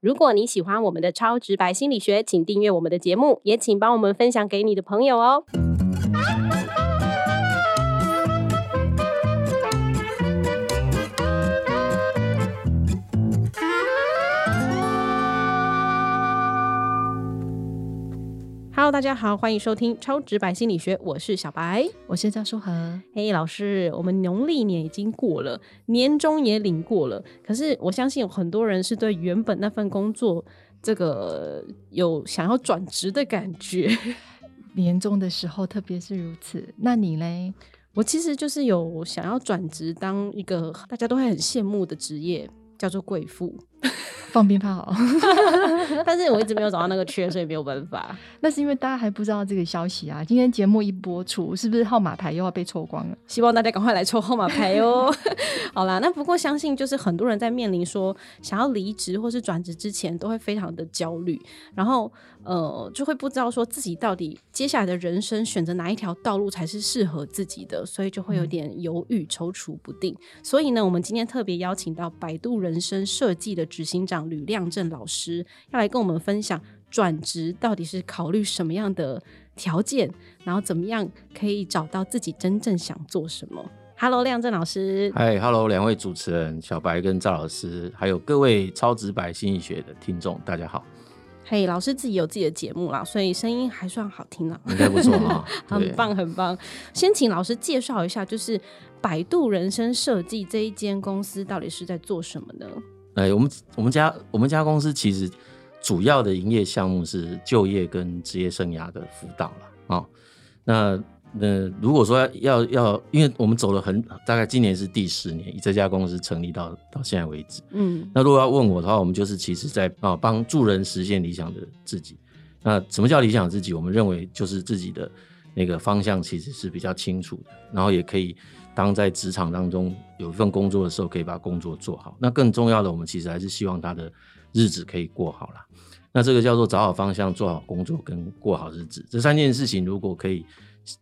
如果你喜欢我们的超直白心理学，请订阅我们的节目，也请帮我们分享给你的朋友哦。Hello，大家好，欢迎收听超直白心理学，我是小白。我是赵淑和。嘿，老师，我们农历年已经过了，年终也领过了，可是我相信有很多人是对原本那份工作这个有想要转职的感觉。年终的时候，特别是如此。那你嘞？我其实就是有想要转职当一个大家都会很羡慕的职业，叫做贵妇。放鞭炮，但是我一直没有找到那个缺，所以没有办法。那是因为大家还不知道这个消息啊。今天节目一播出，是不是号码牌又要被抽光了？希望大家赶快来抽号码牌哦。好啦，那不过相信就是很多人在面临说想要离职或是转职之前，都会非常的焦虑，然后呃就会不知道说自己到底接下来的人生选择哪一条道路才是适合自己的，所以就会有点犹豫、踌躇不定。所以呢，我们今天特别邀请到百度人生设计的执行长。吕亮正老师要来跟我们分享转职到底是考虑什么样的条件，然后怎么样可以找到自己真正想做什么。Hello，亮正老师。嗨，Hello，两位主持人小白跟赵老师，还有各位超直白心理学的听众，大家好。嘿，老师自己有自己的节目啦，所以声音还算好听啦，应该不错啊，很棒很棒。先请老师介绍一下，就是百度人生设计这一间公司到底是在做什么呢？哎，我们我们家我们家公司其实主要的营业项目是就业跟职业生涯的辅导了啊。那那如果说要要，因为我们走了很大概今年是第十年，以这家公司成立到到现在为止，嗯，那如果要问我的话，我们就是其实在啊帮助人实现理想的自己。那什么叫理想自己？我们认为就是自己的那个方向其实是比较清楚的，然后也可以。当在职场当中有一份工作的时候，可以把工作做好。那更重要的，我们其实还是希望他的日子可以过好了。那这个叫做找好方向、做好工作跟过好日子这三件事情，如果可以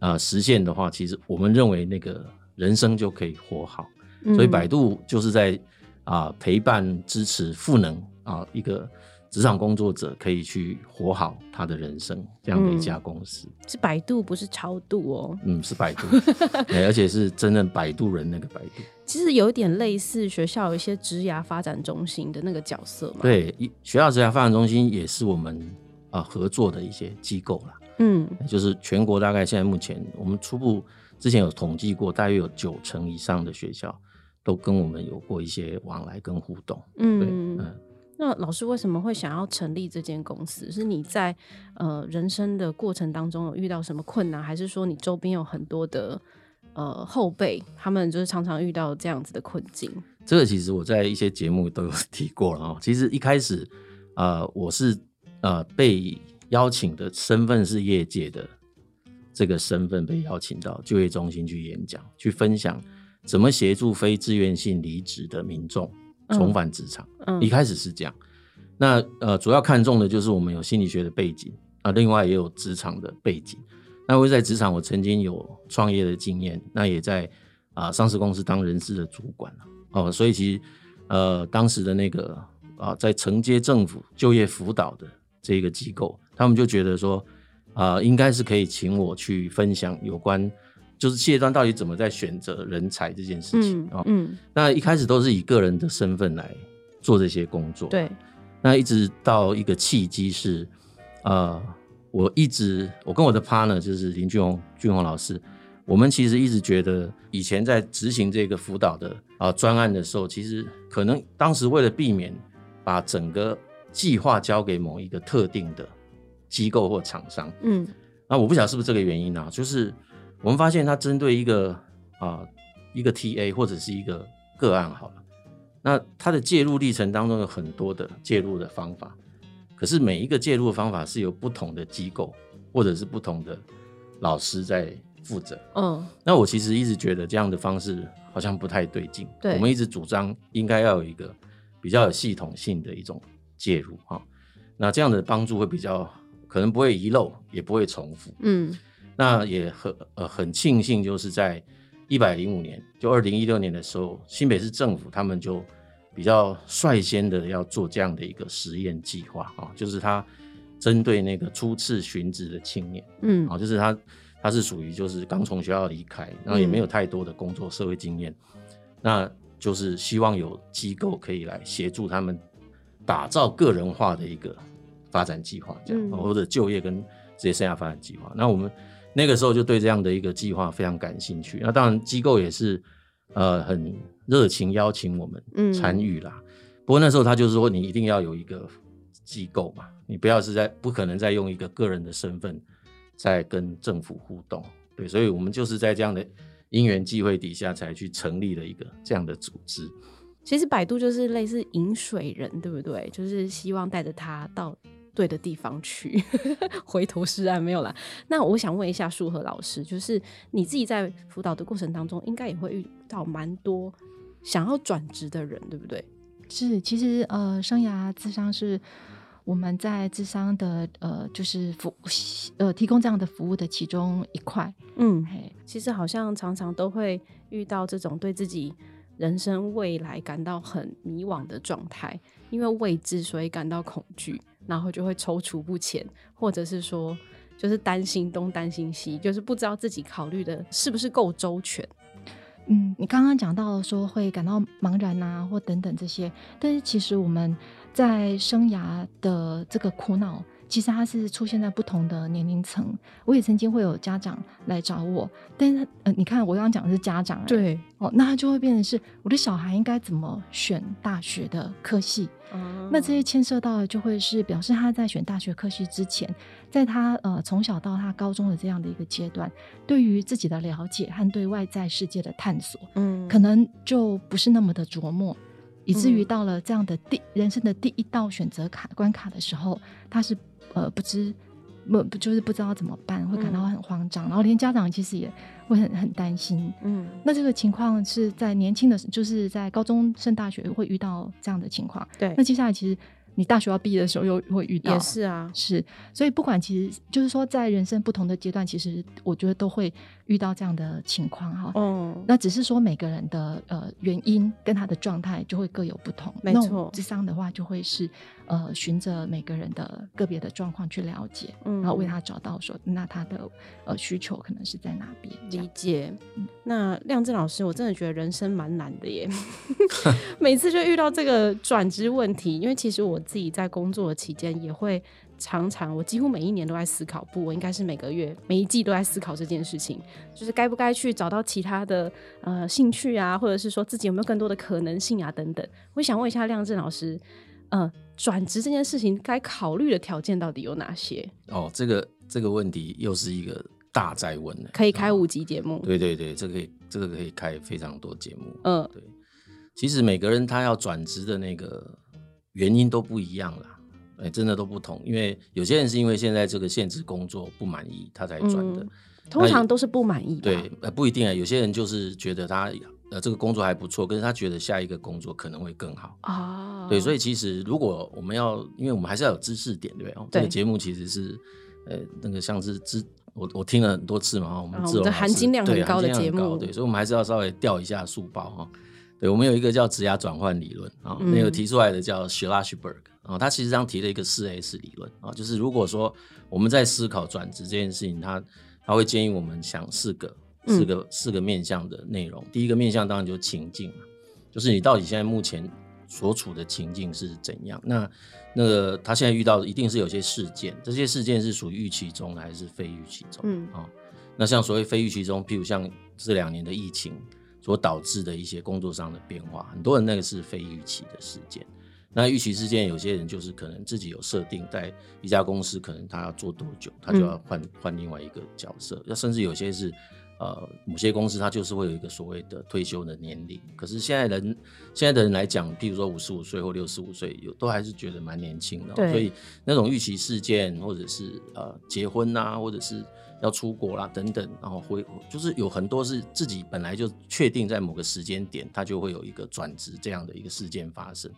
啊实现的话，其实我们认为那个人生就可以活好。所以百度就是在啊陪伴、支持、赋能啊一个。职场工作者可以去活好他的人生，这样的一家公司是百度，不是超度哦。嗯，是百度，而且是真正百度人那个百度。其实有点类似学校有一些职涯发展中心的那个角色嘛。对，学校职涯发展中心也是我们啊合作的一些机构啦。嗯，就是全国大概现在目前我们初步之前有统计过，大约有九成以上的学校都跟我们有过一些往来跟互动。嗯嗯。那老师为什么会想要成立这间公司？是你在呃人生的过程当中有遇到什么困难，还是说你周边有很多的呃后辈，他们就是常常遇到这样子的困境？这个其实我在一些节目都有 提过了啊。其实一开始呃我是呃被邀请的身份是业界的这个身份被邀请到就业中心去演讲，去分享怎么协助非自愿性离职的民众。重返职场，一开始是这样。那呃，主要看重的就是我们有心理学的背景啊，另外也有职场的背景。那我在职场，我曾经有创业的经验，那也在啊上市公司当人事的主管哦，所以其实呃当时的那个啊在承接政府就业辅导的这个机构，他们就觉得说啊应该是可以请我去分享有关。就是企业端到底怎么在选择人才这件事情啊？嗯，那一开始都是以个人的身份来做这些工作。对，那一直到一个契机是，呃，我一直我跟我的 partner 就是林俊宏俊宏老师，我们其实一直觉得以前在执行这个辅导的啊专案的时候，其实可能当时为了避免把整个计划交给某一个特定的机构或厂商，嗯，那我不晓得是不是这个原因啊，就是。我们发现，它针对一个啊一个 TA 或者是一个个案好了，那它的介入历程当中有很多的介入的方法，可是每一个介入的方法是由不同的机构或者是不同的老师在负责。嗯，那我其实一直觉得这样的方式好像不太对劲。对，我们一直主张应该要有一个比较有系统性的一种介入哈，那这样的帮助会比较可能不会遗漏，也不会重复。嗯。那也很呃很庆幸，就是在一百零五年，就二零一六年的时候，新北市政府他们就比较率先的要做这样的一个实验计划啊，就是他针对那个初次寻职的青年，嗯。啊，就是他他是属于就是刚从学校离开，然后也没有太多的工作社会经验，那就是希望有机构可以来协助他们打造个人化的一个发展计划，这样、嗯。或者就业跟职业生涯发展计划。那我们那个时候就对这样的一个计划非常感兴趣。那当然机构也是呃很热情邀请我们嗯参与啦。不过那时候他就是说你一定要有一个机构嘛，你不要是在不可能再用一个个人的身份在跟政府互动。对，所以我们就是在这样的因缘际会底下才去成立了一个这样的组织。其实百度就是类似引水人，对不对？就是希望带着他到对的地方去，回头是岸没有啦。那我想问一下树和老师，就是你自己在辅导的过程当中，应该也会遇到蛮多想要转职的人，对不对？是，其实呃，生涯智商是我们在智商的呃，就是服呃提供这样的服务的其中一块。嗯，嘿，其实好像常常都会遇到这种对自己人生未来感到很迷惘的状态，因为未知所以感到恐惧，然后就会踌躇不前，或者是说就是担心东担心西，就是不知道自己考虑的是不是够周全。嗯，你刚刚讲到说会感到茫然啊，或等等这些，但是其实我们在生涯的这个苦恼，其实它是出现在不同的年龄层。我也曾经会有家长来找我，但是呃，你看我刚刚讲的是家长、欸，对，哦，那他就会变成是我的小孩应该怎么选大学的科系，那这些牵涉到的就会是表示他在选大学科系之前，在他呃从小到他高中的这样的一个阶段，对于自己的了解和对外在世界的探索，嗯。可能就不是那么的琢磨，以至于嗯。到了这样的第人生的第一道选择卡关卡的时候，他是呃不知不不就是不知道怎么办，会感到嗯很慌张，然后连家长其实也会很很担心。嗯那这个情况是在年轻的，就是在高中升大学会遇到这样的情况。对那接下来其实你大学要毕业的时候又会遇到，也是啊，是，所以不管其实就是说，在人生不同的阶段，其实我觉得都会遇到这样的情况哈。嗯，那只是说每个人的呃原因跟他的状态就会各有不同。没错智商的话，就会是呃循着每个人的个别的状况去了解，嗯然后为他找到说那他的呃需求可能是在哪边。理解嗯。那亮正老师，我真的觉得人生蛮难的耶 每次就遇到这个转职问题。因为其实我自己在工作的期间也会常常，我几乎每一年都在思考，不，我应该是每个月、每一季都在思考这件事情，就是该不该去找到其他的呃兴趣啊，或者是说自己有没有更多的可能性啊等等。我想问一下亮正老师，呃，转职这件事情该考虑的条件到底有哪些？哦，这个这个问题又是一个大在问可以开五集节目。对对对，这个可以这个可以开非常多节目。嗯对，其实每个人他要转职的那个原因都不一样啦，哎，真的都不同。因为有些人是因为现在这个现职工作不满意，他才转的。嗯通常都是不满意吧？对，呃，不一定啊。有些人就是觉得他呃这个工作还不错，可是他觉得下一个工作可能会更好。啊，对，所以以其实如果我们要，因为我们还是要有知识点，对不对？哦这个节目其实是呃那个像是知。我我听了很多次嘛，哈我们啊我们这志荣老师含金量很高的节目高对，所以我们还是要稍微调一下书包哈。对，我们有一个叫职涯转换理论啊，嗯那个提出来的叫 Schlashberg 啊，他其实上提了一个四 S 理论啊，就是如果说我们在思考转职这件事情，他他会建议我们想四个嗯四个四个面向的内容。第一个面向当然就是情境嘛，就是你到底现在目前所处的情境是怎样？那那个他现在遇到的一定是有些事件，这些事件是属于预期中的还是非预期中？嗯哦，那像所谓非预期中，譬如像这两年的疫情所导致的一些工作上的变化，很多人那个是非预期的事件。那预期事件，有些人就是可能自己有设定，在一家公司，可能他要做多久，他就要换换另外一个角色。那甚至有些是，呃，某些公司它就是会有一个所谓的退休的年龄。可是现在人现在的人来讲，譬如说五十五岁或六十五岁，有都还是觉得蛮年轻的哦、所以那种预期事件，或者是呃结婚呐、或者是要出国啦等等，然后会就是有很多是自己本来就确定在某个时间点，它就会有一个转职这样的一个事件发生。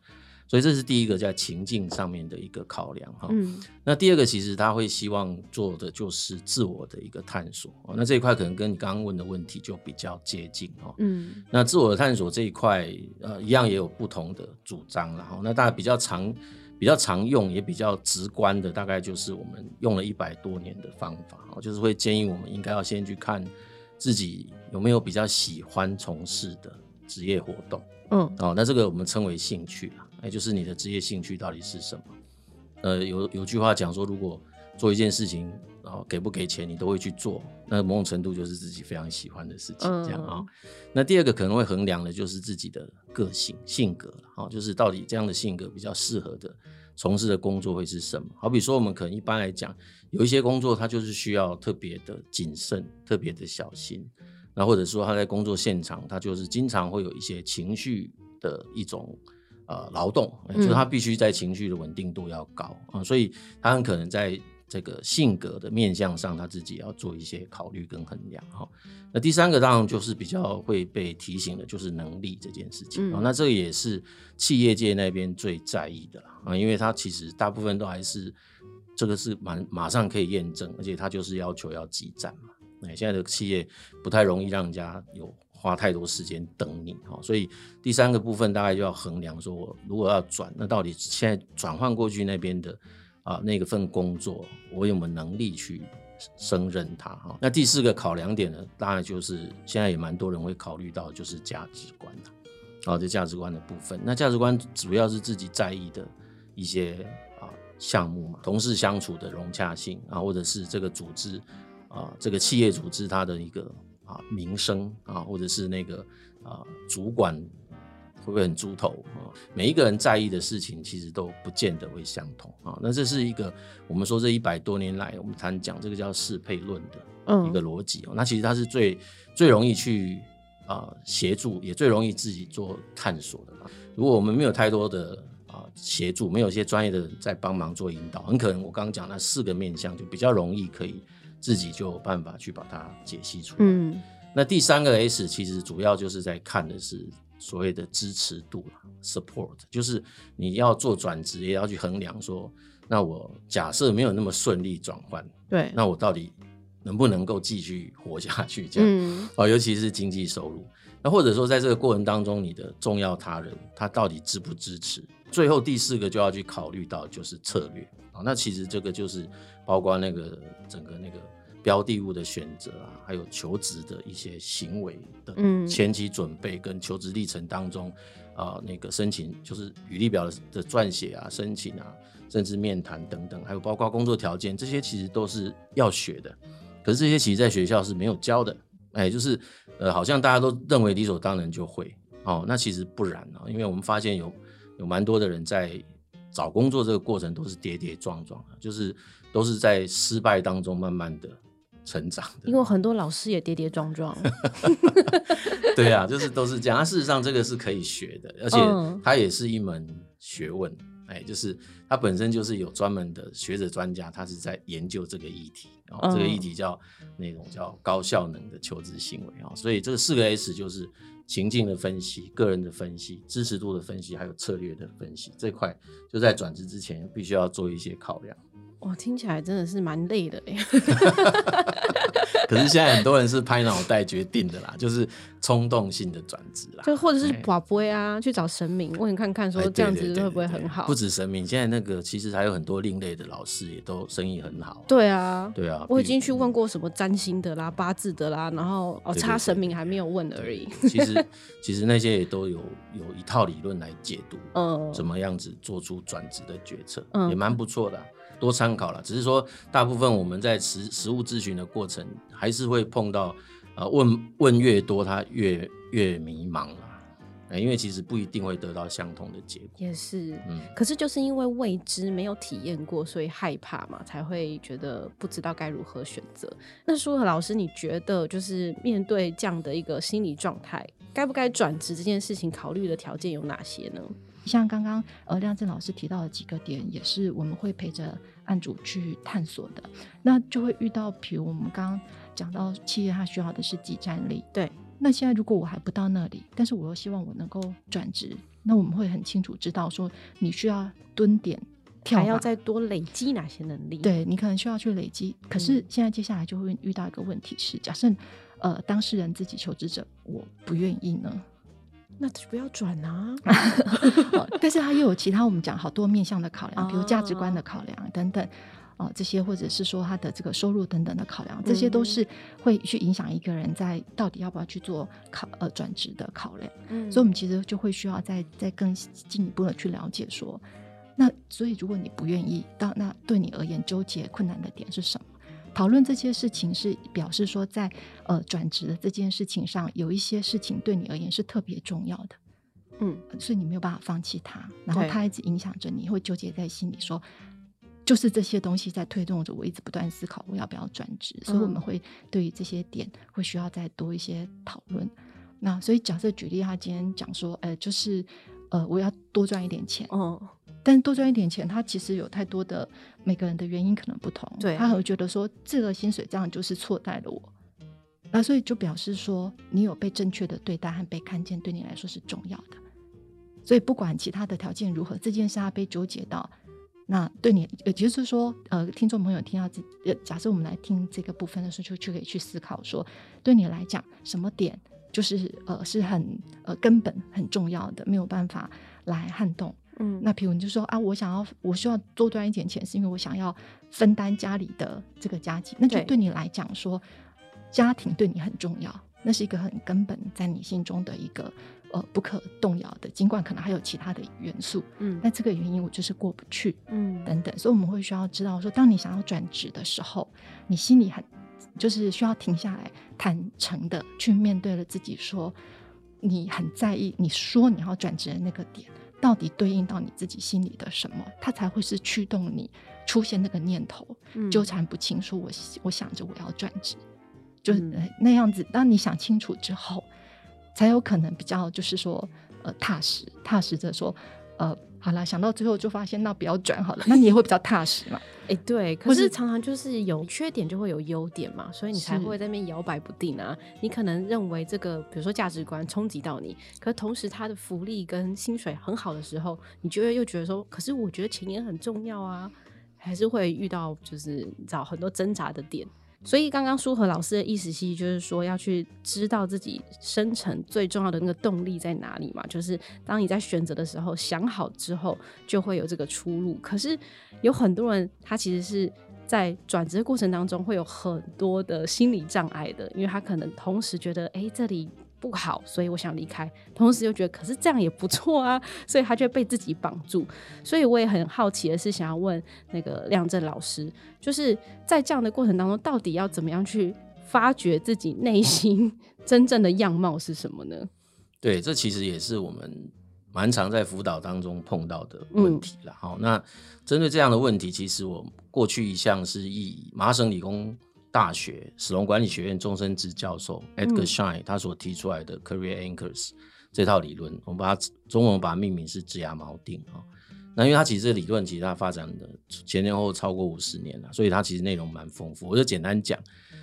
所以这是第一个在情境上面的一个考量哈。嗯那第二个其实他会希望做的就是自我的一个探索哦。那这一块可能跟你刚刚问的问题就比较接近哈。嗯那自我的探索这一块，呃，一样也有不同的主张然后那大家比较常、比较常用也比较直观的，大概就是我们用了一百多年的方法哦，就是会建议我们应该要先去看自己有没有比较喜欢从事的职业活动。嗯哦，那这个我们称为兴趣啦，也就是你的职业兴趣到底是什么？呃，有有句话讲说，如果做一件事情，然、后给不给钱你都会去做，那某种程度就是自己非常喜欢的事情，这样啊、嗯那第二个可能会衡量的就是自己的个性性格了，哦，就是到底这样的性格比较适合的从事的工作会是什么？好比说，我们可能一般来讲，有一些工作它就是需要特别的谨慎、特别的小心。那或者说他在工作现场，他就是经常会有一些情绪的一种呃劳动，呃就是他必须在情绪的稳定度要高啊、所以他很可能在这个性格的面向上，他自己要做一些考虑跟衡量哈、那第三个当然就是比较会被提醒的，就是能力这件事情啊、嗯那这个也是企业界那边最在意的啦啊，因为他其实大部分都还是这个是马马上可以验证，而且他就是要求要激战嘛。哎，现在的企业不太容易让人家有花太多时间等你哈，所以第三个部分大概就要衡量说，我如果要转，那到底现在转换过去那边的啊那个份工作，我有没有能力去胜任它哈？那第四个考量点呢，当然就是现在也蛮多人会考虑到，就是价值观的，好、这价值观的部分。那价值观主要是自己在意的一些啊项目嘛，同事相处的融洽性啊，或者是这个组织。啊，这个企业组织它的一个啊名声啊，或者是那个啊主管会不会很猪头啊？每一个人在意的事情其实都不见得会相同啊。那这是一个我们说这一百多年来我们谈讲这个叫适配论的一个嗯逻辑哦。那其实它是最最容易去啊协助，也最容易自己做探索的嘛。如果我们没有太多的啊协助，没有一些专业的人在帮忙做引导，很可能我刚刚讲那四个面向就比较容易可以。自己就有办法去把它解析出来。嗯那第三个 S 其实主要就是在看的是所谓的支持度啦，support，就是你要做转职也要去衡量说，那我假设没有那么顺利转换，对，那我到底能不能够继续活下去？这样、嗯哦，尤其是经济收入。那或者说在这个过程当中，你的重要他人他到底支不支持？最后第四个就要去考虑到就是策略啊、那其实这个就是包括那个整个那个标的物的选择啊，还有求职的一些行为的嗯前期准备跟求职历程当中啊、那个申请就是履历表的的撰写啊、申请啊，甚至面谈等等，还有包括工作条件，这些其实都是要学的。可是这些其实在学校是没有教的，哎，就是呃，好像大家都认为理所当然就会哦，那其实不然啊，因为我们发现有有蛮多的人在找工作这个过程都是跌跌撞撞的，就是都是在失败当中慢慢的成长的。因为很多老师也跌跌撞撞，对啊，就是都是这样。啊事实上这个是可以学的，而且嗯它也是一门学问。哎，就是它本身就是有专门的学者专家，他是在研究这个议题。哦，嗯这个议题叫那种叫高效能的求职行为啊、哦。所以这个四个 S 就是情境的分析、个人的分析、支持度的分析，还有策略的分析。这块就在转职之前必须要做一些考量。哇，听起来真的是蛮累的哎。可是现在很多人是拍脑袋决定的啦，就是冲动性的转职啦。就或者是哎寡杯啊，去找神明问看看，说这样子会不会对对很好不？止神明，现在那个其实还有很多另类的老师也都生意很好。对啊，对啊，我已经去问过什么占星的啦、八字的啦，然后哦差神明还没有问而已。其实其实那些也都有有一套理论来解读，嗯怎么样子做出转职的决策，嗯也蛮不错的啊、多参考了。只是说，大部分我们在实实物咨询的过程，还是会碰到，呃，问问越多，他越越迷茫了、呃因为其实不一定会得到相同的结果。也是，嗯，可是就是因为未知没有体验过，所以害怕嘛，才会觉得不知道该如何选择。那舒和老师，你觉得就是面对这样的一个心理状态，该不该转职这件事情，考虑的条件有哪些呢？像刚刚呃亮正老师提到的几个点，也是我们会陪着案主去探索的。那就会遇到，比如我们刚刚讲到企业它需要的是集战力，对。那现在如果我还不到那里，但是我又希望我能够转职，那我们会很清楚知道说你需要蹲点跳还要再多累积哪些能力？，对你可能需要去累积。可是嗯现在接下来就会遇到一个问题是，假设呃当事人自己求职者我不愿意呢，那就不要转啊。哦但是他又有其他我们讲好多面向的考量，比如价值观哦的考量等等。哦，这些或者是说他的这个收入等等的考量，这些都是会去影响一个人在到底要不要去做考呃转职的考量。嗯所以，我们其实就会需要再再更进一步的去了解说，那所以如果你不愿意到，那对你而言纠结困难的点是什么？讨论这些事情是表示说在，呃转职的这件事情上，有一些事情对你而言是特别重要的，嗯所以你没有办法放弃它，然后它一直影响着你，会纠结在心里说。就是这些东西在推动着我一直不断思考我要不要转职，所以我们嗯会对于这些点会需要再多一些讨论。那所以假设举例，他今天讲说，呃，就是呃，我要多赚一点钱，哦，但是多赚一点钱，他其实有太多的每个人的原因可能不同，对。他会觉得说这个薪水这样就是错待了我，那所以就表示说你有被正确的对待和被看见，对你来说是重要的。所以不管其他的条件如何，这件事他被纠结到，那对你，也就是说，呃，听众朋友听到这，呃，假设我们来听这个部分的时候，就就可以去思考说，对你来讲，什么点就是呃是很呃根本很重要的，没有办法来撼动。嗯。那譬如你就说啊，我想要我需要多赚一点钱，是因为我想要分担家里的这个家计，那就对。对你来讲说，家庭对你很重要，那是一个很根本在你心中的一个呃不可动摇的，尽管可能还有其他的元素，嗯。那这个原因我就是过不去嗯。等等，所以我们会需要知道说，当你想要转职的时候，你心里很就是需要停下来，坦诚的去面对了自己说。你很在意，你说你要转职的那个点，到底对应到你自己心里的什么，它才会是驱动你出现那个念头，嗯纠缠不清，说我我想着我要转职，就是、那样子。当你想清楚之后，才有可能比较就是说呃踏实，踏实着说呃好了，想到最后就发现那不要转好了，那你也会比较踏实嘛。哎、对，可是是常常就是有缺点就会有优点嘛，所以你才会在那边摇摆不定啊。你可能认为这个，比如说价值观冲击到你，可同时他的福利跟薪水很好的时候，你就会又觉得说，可是我觉得钱也很重要啊，还是会遇到就是找很多挣扎的点。所以刚刚舒和老师的意思其实就是说，要去知道自己生成最重要的那个动力在哪里嘛。就是当你在选择的时候，想好之后，就会有这个出路。可是有很多人，他其实是在转职过程当中会有很多的心理障碍的，因为他可能同时觉得，哎、这里不好，所以我想离开，同时又觉得，可是这样也不错啊，所以他就被自己绑住。所以我也很好奇的是，想要问那个亮正老师，就是在这样的过程当中，到底要怎么样去发掘自己内心真正的样貌是什么呢？对，这其实也是我们蛮常在辅导当中碰到的问题了。好、那针对这样的问题，其实我过去一向是以麻省理工大学史隆管理学院终身职教授 Edgar Shine 他所提出来的 Career Anchors 这套理论，我们把它中文把它命名是职涯锚定啊。那因为它其实这理论其实它发展的前前后后超过五十年了，所以它其实内容蛮丰富。我就简单讲，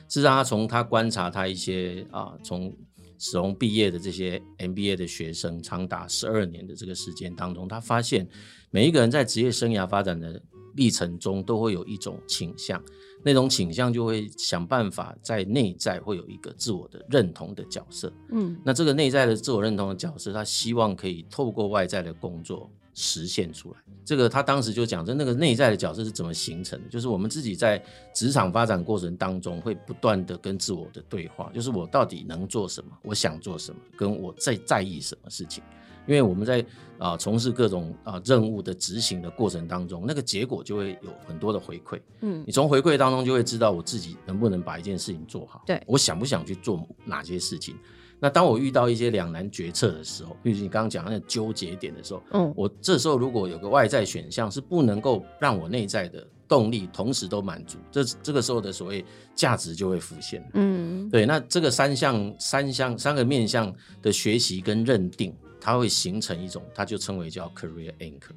是让他从他观察他一些啊从史隆毕业的这些 MBA 的学生，长达十二年的这个时间当中，他发现每一个人在职业生涯发展的历程中，都会有一种倾向，那种倾向就会想办法在内在会有一个自我的认同的角色。嗯那这个内在的自我认同的角色，他希望可以透过外在的工作实现出来。这个他当时就讲，这那个内在的角色是怎么形成的？就是我们自己在职场发展过程当中，会不断的跟自我的对话，就是我到底能做什么，我想做什么，跟我在在意什么事情。因为我们在啊、从事各种啊、任务的执行的过程当中，那个结果就会有很多的回馈。嗯你从回馈当中就会知道我自己能不能把一件事情做好，对我想不想去做哪些事情。那当我遇到一些两难决策的时候，比如你刚刚讲那个纠结点的时候，嗯我这时候如果有个外在选项是不能够让我内在的动力同时都满足，这这个时候的所谓价值就会浮现。嗯对，那这个三项、三项、三个面向的学习跟认定，它会形成一种，它就称为叫 career anchor。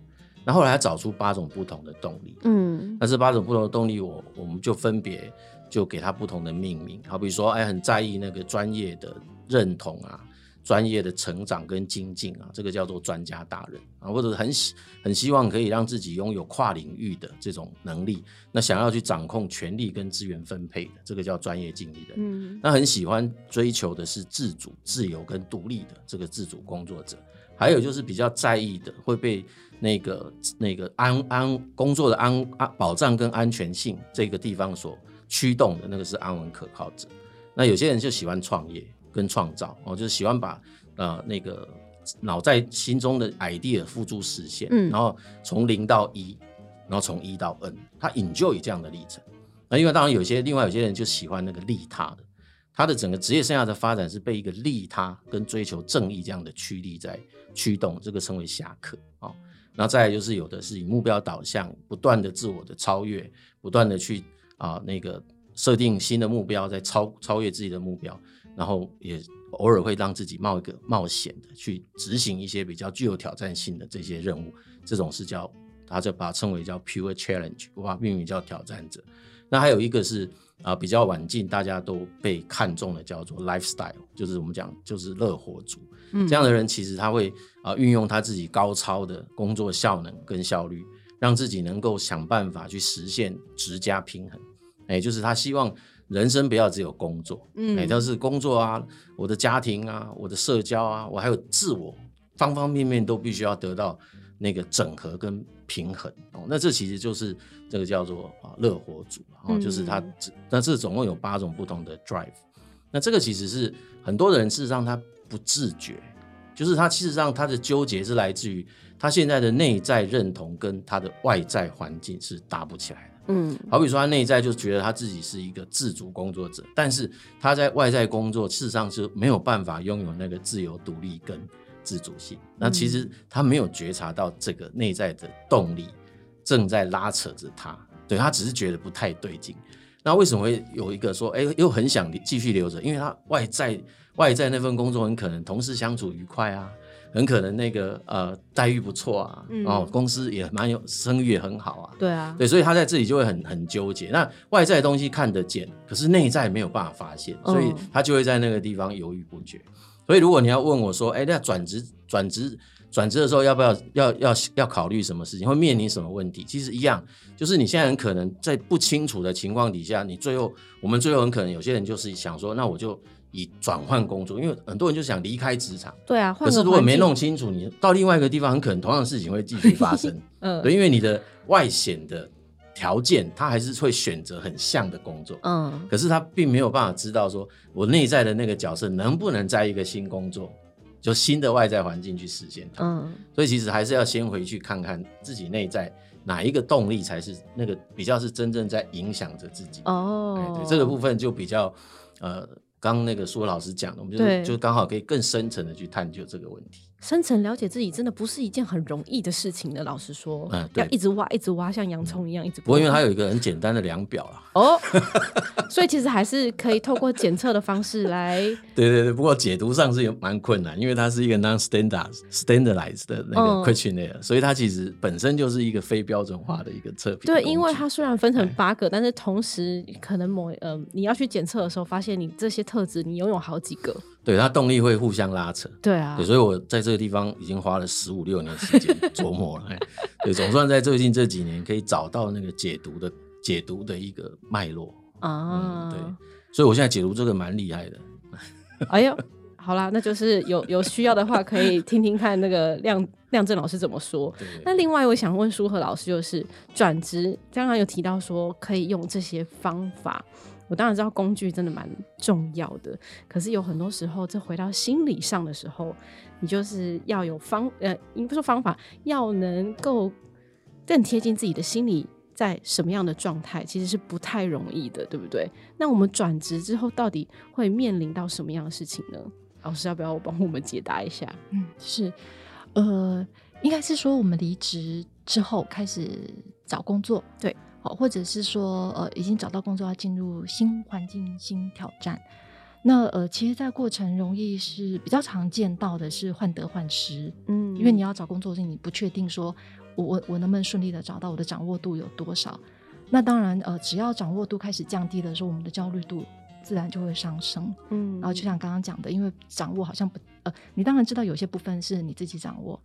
那后来他找出八种不同的动力，嗯那这八种不同的动力我，我们就分别就给它不同的命名。好比说，哎，很在意那个专业的认同啊，专业的成长跟精进啊，这个叫做专家大人啊，或者很希很希望可以让自己拥有跨领域的这种能力，那想要去掌控权力跟资源分配的，这个叫专业经理人。嗯那很喜欢追求的是自主、自由跟独立的这个自主工作者，还有就是比较在意的会被那个那个安安工作的安安保障跟安全性这个地方所驱动的那个是安稳可靠者。那有些人就喜欢创业跟创造哦，就是喜欢把呃那个脑在心中的 idea 付诸实现，嗯然后从零到一，然后从一到 n，他 enjoy 这样的历程。那因为当然有些另外有些人就喜欢那个利他的，他的整个职业生涯的发展是被一个利他跟追求正义这样的驱力在驱动，这个称为侠客啊。哦然后再来就是有的是以目标导向，不断的自我的超越，不断的去啊、那个设定新的目标，在超超越自己的目标，然后也偶尔会让自己冒一个冒险的去执行一些比较具有挑战性的这些任务，这种是叫他就把它称为叫 pure challenge，我把它命名叫挑战者。那还有一个是啊、比较晚近大家都被看中的叫做 lifestyle，就是我们讲就是乐活族。嗯这样的人其实他会啊、运用他自己高超的工作效能跟效率，让自己能够想办法去实现职家平衡。哎，就是他希望人生不要只有工作，嗯哎，但是工作啊，我的家庭啊，我的社交啊，我还有自我，方方面面都必须要得到那个整合跟平衡哦。那这其实就是这个叫做啊乐活组哦，就是它那这总共有八种不同的 drive。那这个其实是很多人事实上他不自觉，就是他事实上他的纠结是来自于他现在的内在认同跟他的外在环境是搭不起来的。嗯好比说，他内在就觉得他自己是一个自主工作者，但是他在外在工作，事实上是没有办法拥有那个自由、独立跟自主性。那其实他没有觉察到这个内在的动力正在拉扯着他，对他只是觉得不太对劲。那为什么会有一个说，哎，又很想继续留着？因为他外在外在那份工作很可能同事相处愉快啊，很可能那个呃待遇不错啊，嗯哦，公司也蛮有声誉也很好啊，对啊，对，所以他在这里就会很很纠结。那外在的东西看得见，可是内在没有办法发现，所以嗯他就会在那个地方犹豫不决。所以如果你要问我说，哎，那转职转职转职的时候要不要要要要考虑什么事情，会面临什么问题？其实一样，就是你现在很可能在不清楚的情况底下，你最后我们最后很可能有些人就是想说，那我就以转换工作，因为很多人就想离开职场。对啊，可是如果没弄清楚，你到另外一个地方，很可能同样的事情会继续发生。嗯对，因为你的外显的条件，他还是会选择很像的工作，嗯可是他并没有办法知道说我内在的那个角色能不能在一个新工作，就新的外在环境去实现它。嗯所以其实还是要先回去看看自己内在哪一个动力才是那个比较是真正在影响着自己。哎，哦对，这个部分就比较呃，刚刚那个苏老师讲的，我们就是就刚好可以更深层的去探究这个问题。深层了解自己真的不是一件很容易的事情的。老实说，嗯对要一直挖，一直挖，像洋葱一样一直。不过因为它有一个很简单的量表啦，哦，所以其实还是可以透过检测的方式来，对对对，不过解读上是有蛮困难，因为它是一个 non-standard standardized 的那嗯个 questionnaire，、所以它其实本身就是一个非标准化的一个测评对，因为它虽然分成哎八个，但是同时可能某呃你要去检测的时候，发现你这些特质你拥有好几个。对它动力会互相拉扯。对啊对，，所以我在这个地方已经花了十五六年时间 琢磨了。哎对，总算在最近这几年可以找到那个解读的解读的一个脉络。啊，嗯，对，所以我现在解读这个蛮厉害的。哎呦，好啦，那就是有有需要的话，可以听听看那个亮亮正老师怎么说。那另外，我想问舒和老师，就是转职，刚刚有提到说可以用这些方法。我当然知道工具真的蛮重要的，可是有很多时候，这回到心理上的时候，你就是要有方呃，你不说方法，要能够更贴近自己的心理在什么样的状态，其实是不太容易的，对不对？那我们转职之后，到底会面临到什么样的事情呢？老师要不要帮我们解答一下？嗯，是，呃，应该是说我们离职之后开始找工作，对，好，或者是说呃已经找到工作，要进入新环境、新挑战。那呃，其实，在过程容易是比较常见到的是患得患失，嗯因为你要找工作时，你不确定说我我我能不能顺利的找到，我的掌握度有多少。那当然，呃，只要掌握度开始降低的时候，我们的焦虑度自然就会上升。嗯，然后就像刚刚讲的，因为掌握好像不呃，你当然知道有些部分是你自己掌握，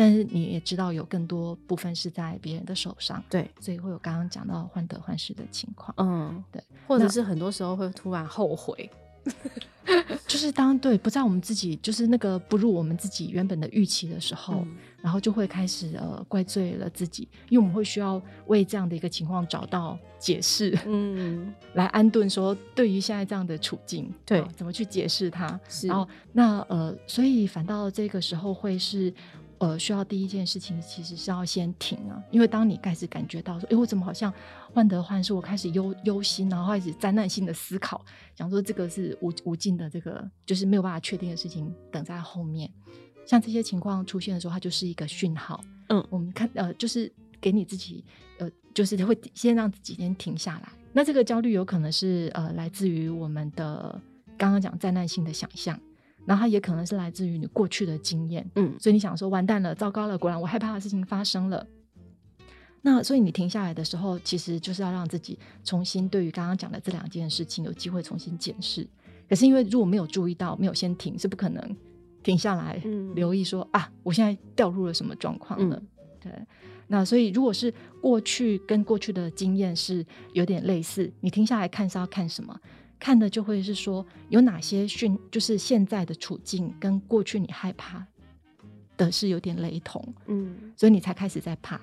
但是你也知道有更多部分是在别人的手上，对，所以会有刚刚讲到患得患失的情况。嗯，对，或者是很多时候会突然后悔，就是当对不在我们自己就是那个不如我们自己原本的预期的时候，嗯然后就会开始呃怪罪了自己，因为我们会需要为这样的一个情况找到解释，嗯，来安顿说对于现在这样的处境，对呃怎么去解释它。是，然后那呃，所以反倒这个时候会是呃，需要第一件事情其实是要先停啊，因为当你开始感觉到说，哎，我怎么好像患得患失，我开始忧忧心，然后开始灾难性的思考，想说这个是无无尽的这个就是没有办法确定的事情等在后面。像这些情况出现的时候，它就是一个讯号。嗯我们看呃，就是给你自己呃，就是会先让自己先停下来。那这个焦虑有可能是呃来自于我们的刚刚讲灾难性的想象，然后它也可能是来自于你过去的经验。嗯所以你想说完蛋了，糟糕了，果然我害怕的事情发生了。那所以你停下来的时候，其实就是要让自己重新对于刚刚讲的这两件事情有机会重新检视。可是因为如果没有注意到，没有先停，是不可能停下来、嗯留意说啊，我现在掉入了什么状况了。嗯对，那所以如果是过去跟过去的经验是有点类似，你停下来看是要看什么？看的就会是说有哪些讯，就是现在的处境跟过去你害怕的是有点雷同，嗯所以你才开始在怕。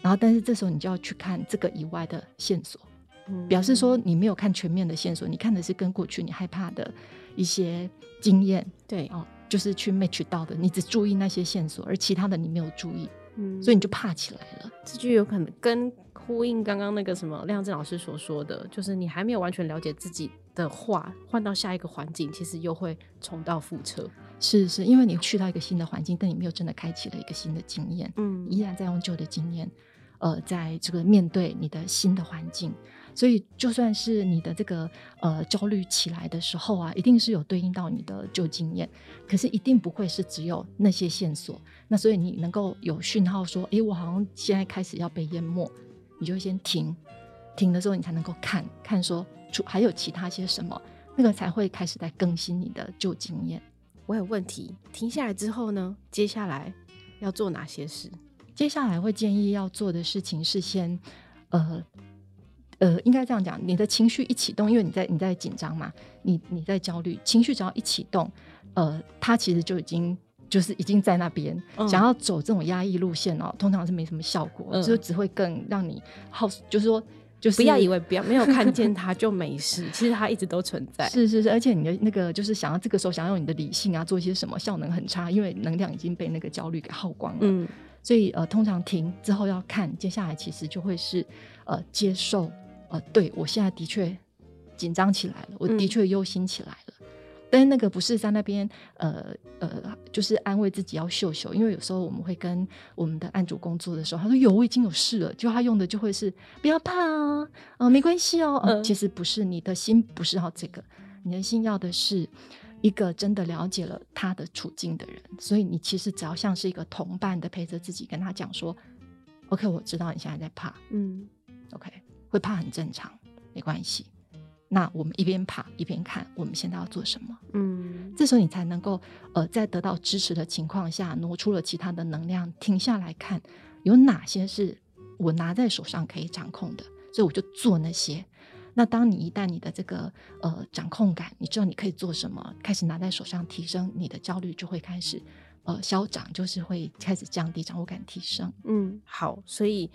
然后，但是这时候你就要去看这个以外的线索，嗯表示说你没有看全面的线索，你看的是跟过去你害怕的一些经验对，哦，就是去 match 到的，你只注意那些线索，而其他的你没有注意，嗯所以你就怕起来了。这就有可能跟呼应刚刚那个什么亮正老师所说的，就是你还没有完全了解自己的话，换到下一个环境，其实又会重蹈覆辙。是是，因为你去到一个新的环境，但你没有真的开启了一个新的经验，嗯依然在用旧的经验，呃，在这个面对你的新的环境。所以，就算是你的这个呃焦虑起来的时候啊，一定是有对应到你的旧经验，可是一定不会是只有那些线索。那所以你能够有讯号说，诶，我好像现在开始要被淹没，你就会先停，停的时候你才能够看看说，除还有其他些什么，那个才会开始在更新你的旧经验。我有问题，停下来之后呢，接下来要做哪些事？接下来会建议要做的事情是先，呃呃，应该这样讲，你的情绪一启动，因为你在你在紧张嘛，你你在焦虑，情绪只要一启动，呃，它其实就已经就是已经在那边，嗯想要走这种压抑路线哦，通常是没什么效果，嗯就只会更让你耗，就是说。就是不要以为不要没有看见它就没事，其实它一直都存在。是是是，而且你的那个就是想要这个时候想要用你的理性啊做一些什么，效能很差，因为能量已经被那个焦虑给耗光了。嗯所以呃，通常停之后要看，接下来其实就会是呃接受呃，对我现在的确紧张起来了，我的嗯确忧心起来了。但是那个不是在那边呃呃，就是安慰自己要秀秀，因为有时候我们会跟我们的案主工作的时候，他说有我已经有事了，就他用的就会是不要怕啊，呃没关系哦、呃嗯。其实不是，你的心不是要这个，你的心要的是一个真的了解了他的处境的人，所以你其实只要像是一个同伴的陪着自己，跟他讲说，OK，我知道你现在在怕。嗯，OK，会怕很正常，没关系。那我们一边爬一边看我们现在要做什么，嗯这时候你才能够呃在得到支持的情况下，挪出了其他的能量，停下来看有哪些是我拿在手上可以掌控的，所以我就做那些。那当你一旦你的这个呃掌控感，你知道你可以做什么，开始拿在手上提升，你的焦虑就会开始呃消长，就是会开始降低，掌握感提升。嗯，好，所以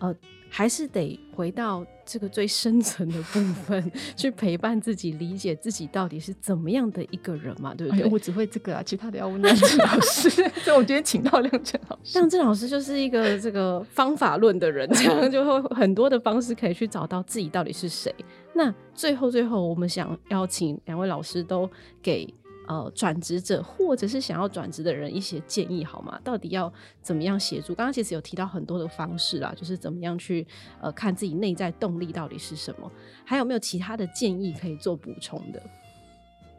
呃，还是得回到这个最深层的部分，去陪伴自己，理解自己到底是怎么样的一个人嘛，对不对？哎我只会这个啊，其他的要问亮正老师。所以我今天请到亮正老师。亮正老师就是一个这个方法论的人，这样就会很多的方式可以去找到自己到底是谁。那最后最后，我们想邀请两位老师都给呃转职者或者是想要转职的人一些建议好吗？到底要怎么样协助？刚刚其实有提到很多的方式啦，就是怎么样去呃看自己内在动力到底是什么，还有没有其他的建议可以做补充的？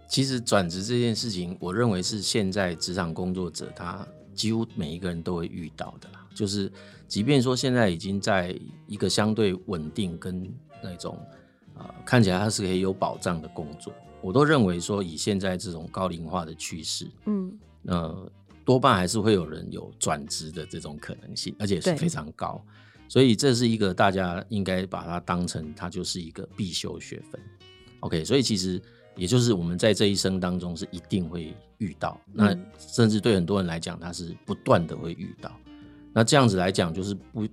其实转职这件事情，我认为是现在职场工作者他几乎每一个人都会遇到的啦。就是即便说现在已经在一个相对稳定跟那种呃看起来它是可以有保障的工作，我都认为说以现在这种高龄化的趋势，嗯，呃，多半还是会有人有转职的这种可能性，而且是非常高，所以这是一个大家应该把它当成它就是一个必修学分。OK，所以其实也就是我们在这一生当中是一定会遇到，那嗯甚至对很多人来讲，他是不断的会遇到。那这样子来讲，就是不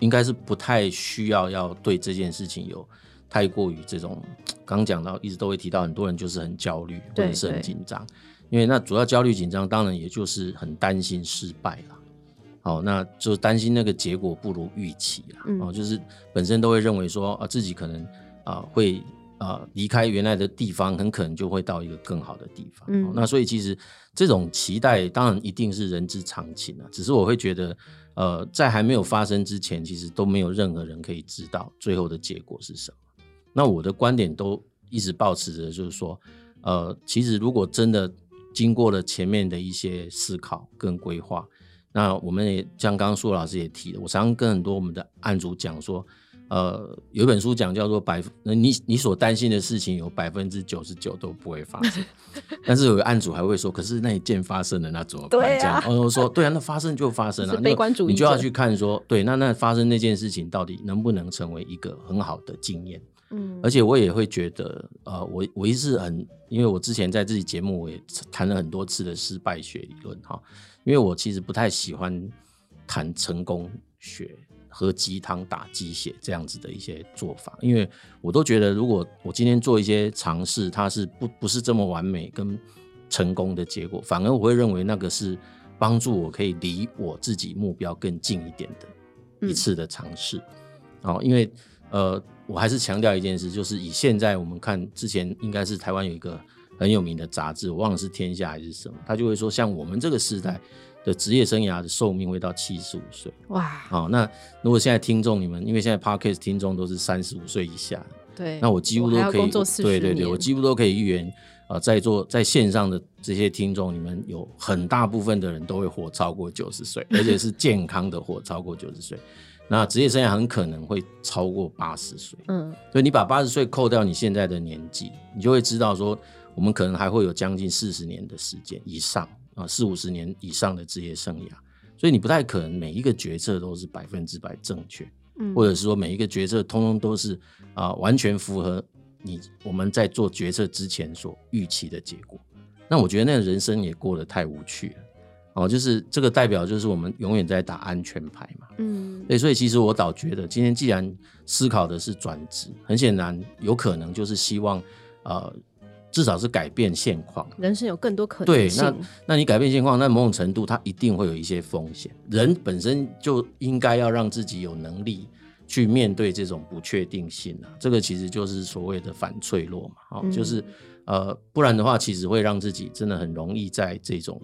应该是不太需要要对这件事情有太过于这种 刚讲到一直都会提到，很多人就是很焦虑或者是很紧张，因为那主要焦虑紧张，当然也就是很担心失败啦。好，那就担心那个结果不如预期啦。嗯哦，就是本身都会认为说啊，自己可能啊会啊离开原来的地方，很可能就会到一个更好的地方。嗯哦那所以其实这种期待当然一定是人之常情啊，只是我会觉得，呃，在还没有发生之前，其实都没有任何人可以知道最后的结果是什么。那我的观点都一直保持着，就是说，呃，其实如果真的经过了前面的一些思考跟规划，那我们也像刚刚苏老师也提了，我常常跟很多我们的案主讲说，呃，有一本书讲叫做百，呃你你所担心的事情有百分之九十九都不会发生，但是有个案主还会说，可是那一件发生了，那怎么办？对啊这样，哦，说对啊，那发生就发生了，是悲观主义你就要去看说，对，那那发生那件事情到底能不能成为一个很好的经验？嗯。而且我也会觉得，呃，我我一直很，因为我之前在自己节目我也谈了很多次的失败学理论哈，因为我其实不太喜欢谈成功学、喝鸡汤打鸡血这样子的一些做法，因为我都觉得，如果我今天做一些尝试，它是不不是这么完美跟成功的结果，反而我会认为那个是帮助我可以离我自己目标更近一点的一次的尝试。哦，因为呃，我还是强调一件事，就是以现在我们看，之前应该是台湾有一个很有名的杂志，我忘了是《天下》还是什么，他就会说，像我们这个时代的职业生涯的寿命会到七十五岁。哇，好、那如果现在听众你们，因为现在 podcast 听众都是三十五岁以下，对，那我几乎都可以，对对对，我几乎都可以预言，呃，在座在线上的这些听众，你们有很大部分的人都会活超过九十岁，而且是健康的活超过九十岁。那职业生涯很可能会超过八十岁，嗯所以你把八十岁扣掉你现在的年纪，你就会知道说，我们可能还会有将近四十年的时间以上啊，四五十年以上的职业生涯，所以你不太可能每一个决策都是百分之百正确。嗯，或者是说每一个决策通通都是啊、完全符合你我们在做决策之前所预期的结果。那我觉得那个人生也过得太无趣了。哦，就是这个代表就是我们永远在打安全牌嘛。嗯对，所以其实我倒觉得今天既然思考的是转职，很显然有可能就是希望呃至少是改变现况。人生有更多可能对，那那你改变现况，那某种程度它一定会有一些风险。人本身就应该要让自己有能力去面对这种不确定性啊，这个其实就是所谓的反脆弱嘛。哦，嗯就是呃，不然的话，其实会让自己真的很容易在这种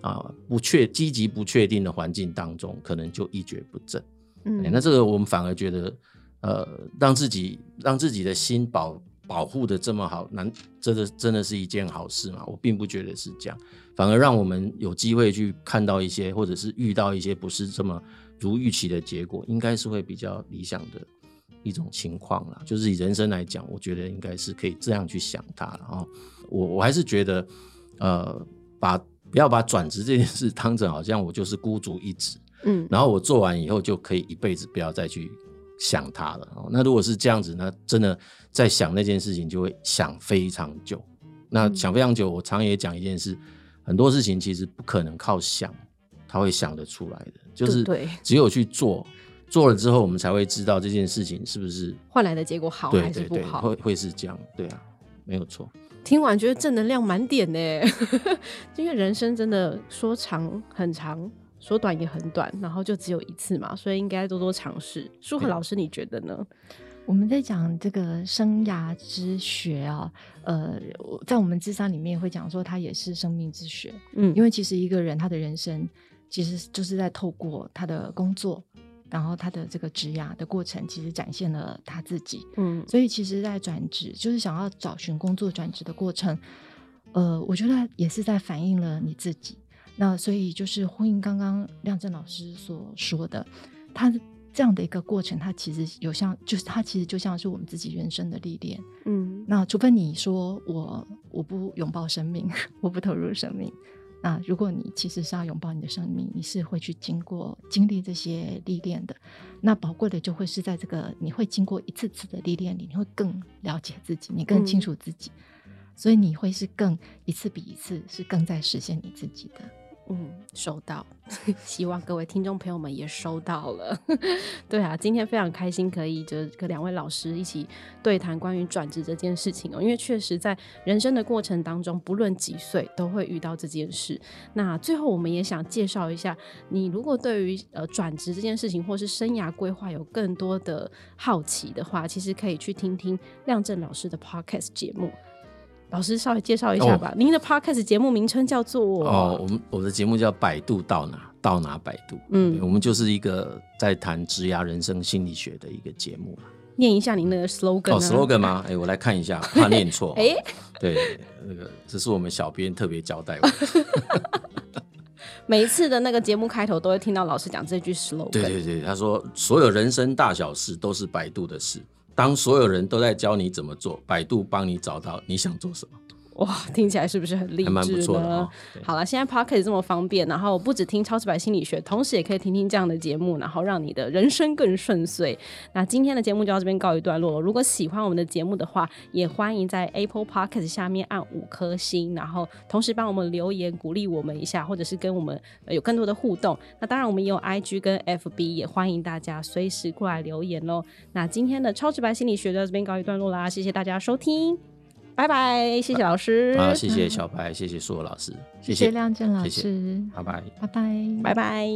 啊、不确积极不确定的环境当中，可能就一蹶不振。嗯欸那这个我们反而觉得，呃，让自己让自己的心保保护的这么好，难真的真的是一件好事嘛？我并不觉得是这样，反而让我们有机会去看到一些，或者是遇到一些不是这么如预期的结果，应该是会比较理想的一种情况啦。就是以人生来讲，我觉得应该是可以这样去想它了哦。我我还是觉得，呃，把不要把转职这件事当成好像我就是孤注一掷。嗯然后我做完以后就可以一辈子不要再去想它了。哦，那如果是这样子，那真的在想那件事情就会想非常久。那嗯想非常久，我常也讲一件事，很多事情其实不可能靠想，他会想得出来的，就是对只有去做，做了之后我们才会知道这件事情是不是换来的结果好对还是对对，不好？会会是这样，对啊，没有错。听完觉得正能量满点呢，因为人生真的说长很长，说短也很短，然后就只有一次嘛，所以应该多多尝试。舒恒对老师，你觉得呢？我们在讲这个生涯之学啊，呃，在我们智商里面会讲说，它也是生命之学，嗯因为其实一个人他的人生其实就是在透过他的工作，然后他的这个职涯的过程，其实展现了他自己。嗯所以其实，在转职就是想要找寻工作转职的过程，呃，我觉得也是在反映了你自己。那所以就是呼应刚刚亮正老师所说的，他这样的一个过程，它其实有像，就是它其实就像是我们自己人生的历练。嗯，那除非你说我我不拥抱生命，我不投入生命。那如果你其实是要拥抱你的生命，你是会去经过经历这些历练的。那宝贵的就会是在这个你会经过一次次的历练里，你会更了解自己，你更清楚自己，所以你会是更一次比一次是更在实现你自己的。嗯，收到，希望各位听众朋友们也收到了。对啊，今天非常开心，可以就跟两位老师一起对谈关于转职这件事情哦。因为确实在人生的过程当中，不论几岁都会遇到这件事。那最后我们也想介绍一下，你如果对于呃转职这件事情或是生涯规划有更多的好奇的话，其实可以去听听亮正老师的 podcast 节目。老师稍微介绍一下吧。您的 podcast 节目名称叫做……哦，我们我的节目叫《百度到哪到哪百度》。嗯，我们就是一个在谈职涯人生心理学的一个节目念一下您的 slogan。哦，slogan 吗？哎，我来看一下，怕念错。哎，对，那个这是我们小编特别交代我。每一次的那个节目开头都会听到老师讲这句 slogan。对对对，他说所有人生大小事都是百度的事。当所有人都在教你怎么做，百度帮你找到你想做什么。哇，听起来是不是很励志呢？好了，现在 Podcast 这么方便，然后不止听超直白心理学，同时也可以听听这样的节目，然后让你的人生更顺遂。那今天的节目就到这边告一段落了。如果喜欢我们的节目的话，也欢迎在 Apple Podcast 下面按五颗星，然后同时帮我们留言鼓励我们一下，或者是跟我们有更多的互动。那当然，我们也有 IG 跟 FB，也欢迎大家随时过来留言喽。那今天的超直白心理学就到这边告一段落啦，谢谢大家收听。拜拜，谢谢老师。好，谢谢小白，谢谢所有老师，谢谢亮正老师，拜拜，拜拜，拜拜。